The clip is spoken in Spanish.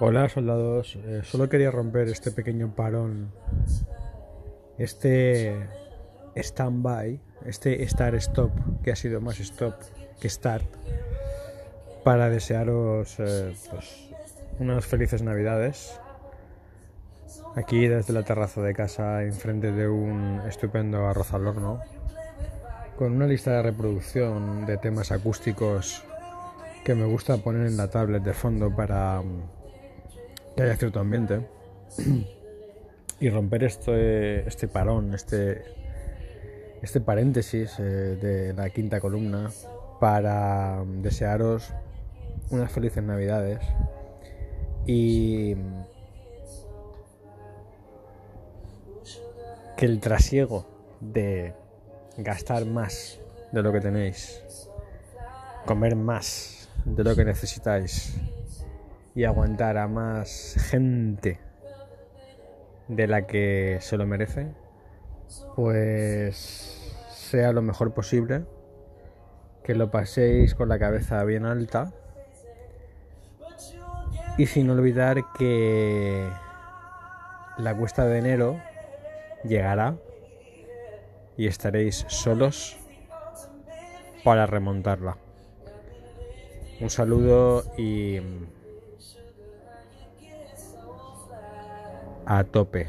Hola soldados, Eh, solo quería romper este pequeño parón, este stand-by, este start-stop, que ha sido más stop que start, para desearos eh, pues, unas felices navidades. Aquí desde la terraza de casa, enfrente de un estupendo arroz al horno, con una lista de reproducción de temas acústicos que me gusta poner en la tablet de fondo para que haya cierto ambiente y romper este, este parón, este, este paréntesis eh, de la quinta columna para desearos unas felices navidades y que el trasiego de gastar más de lo que tenéis, comer más de lo que necesitáis y aguantar a más gente de la que se lo merece, pues sea lo mejor posible, que lo paséis con la cabeza bien alta y sin olvidar que la cuesta de enero llegará y estaréis solos para remontarla. Un saludo y a tope.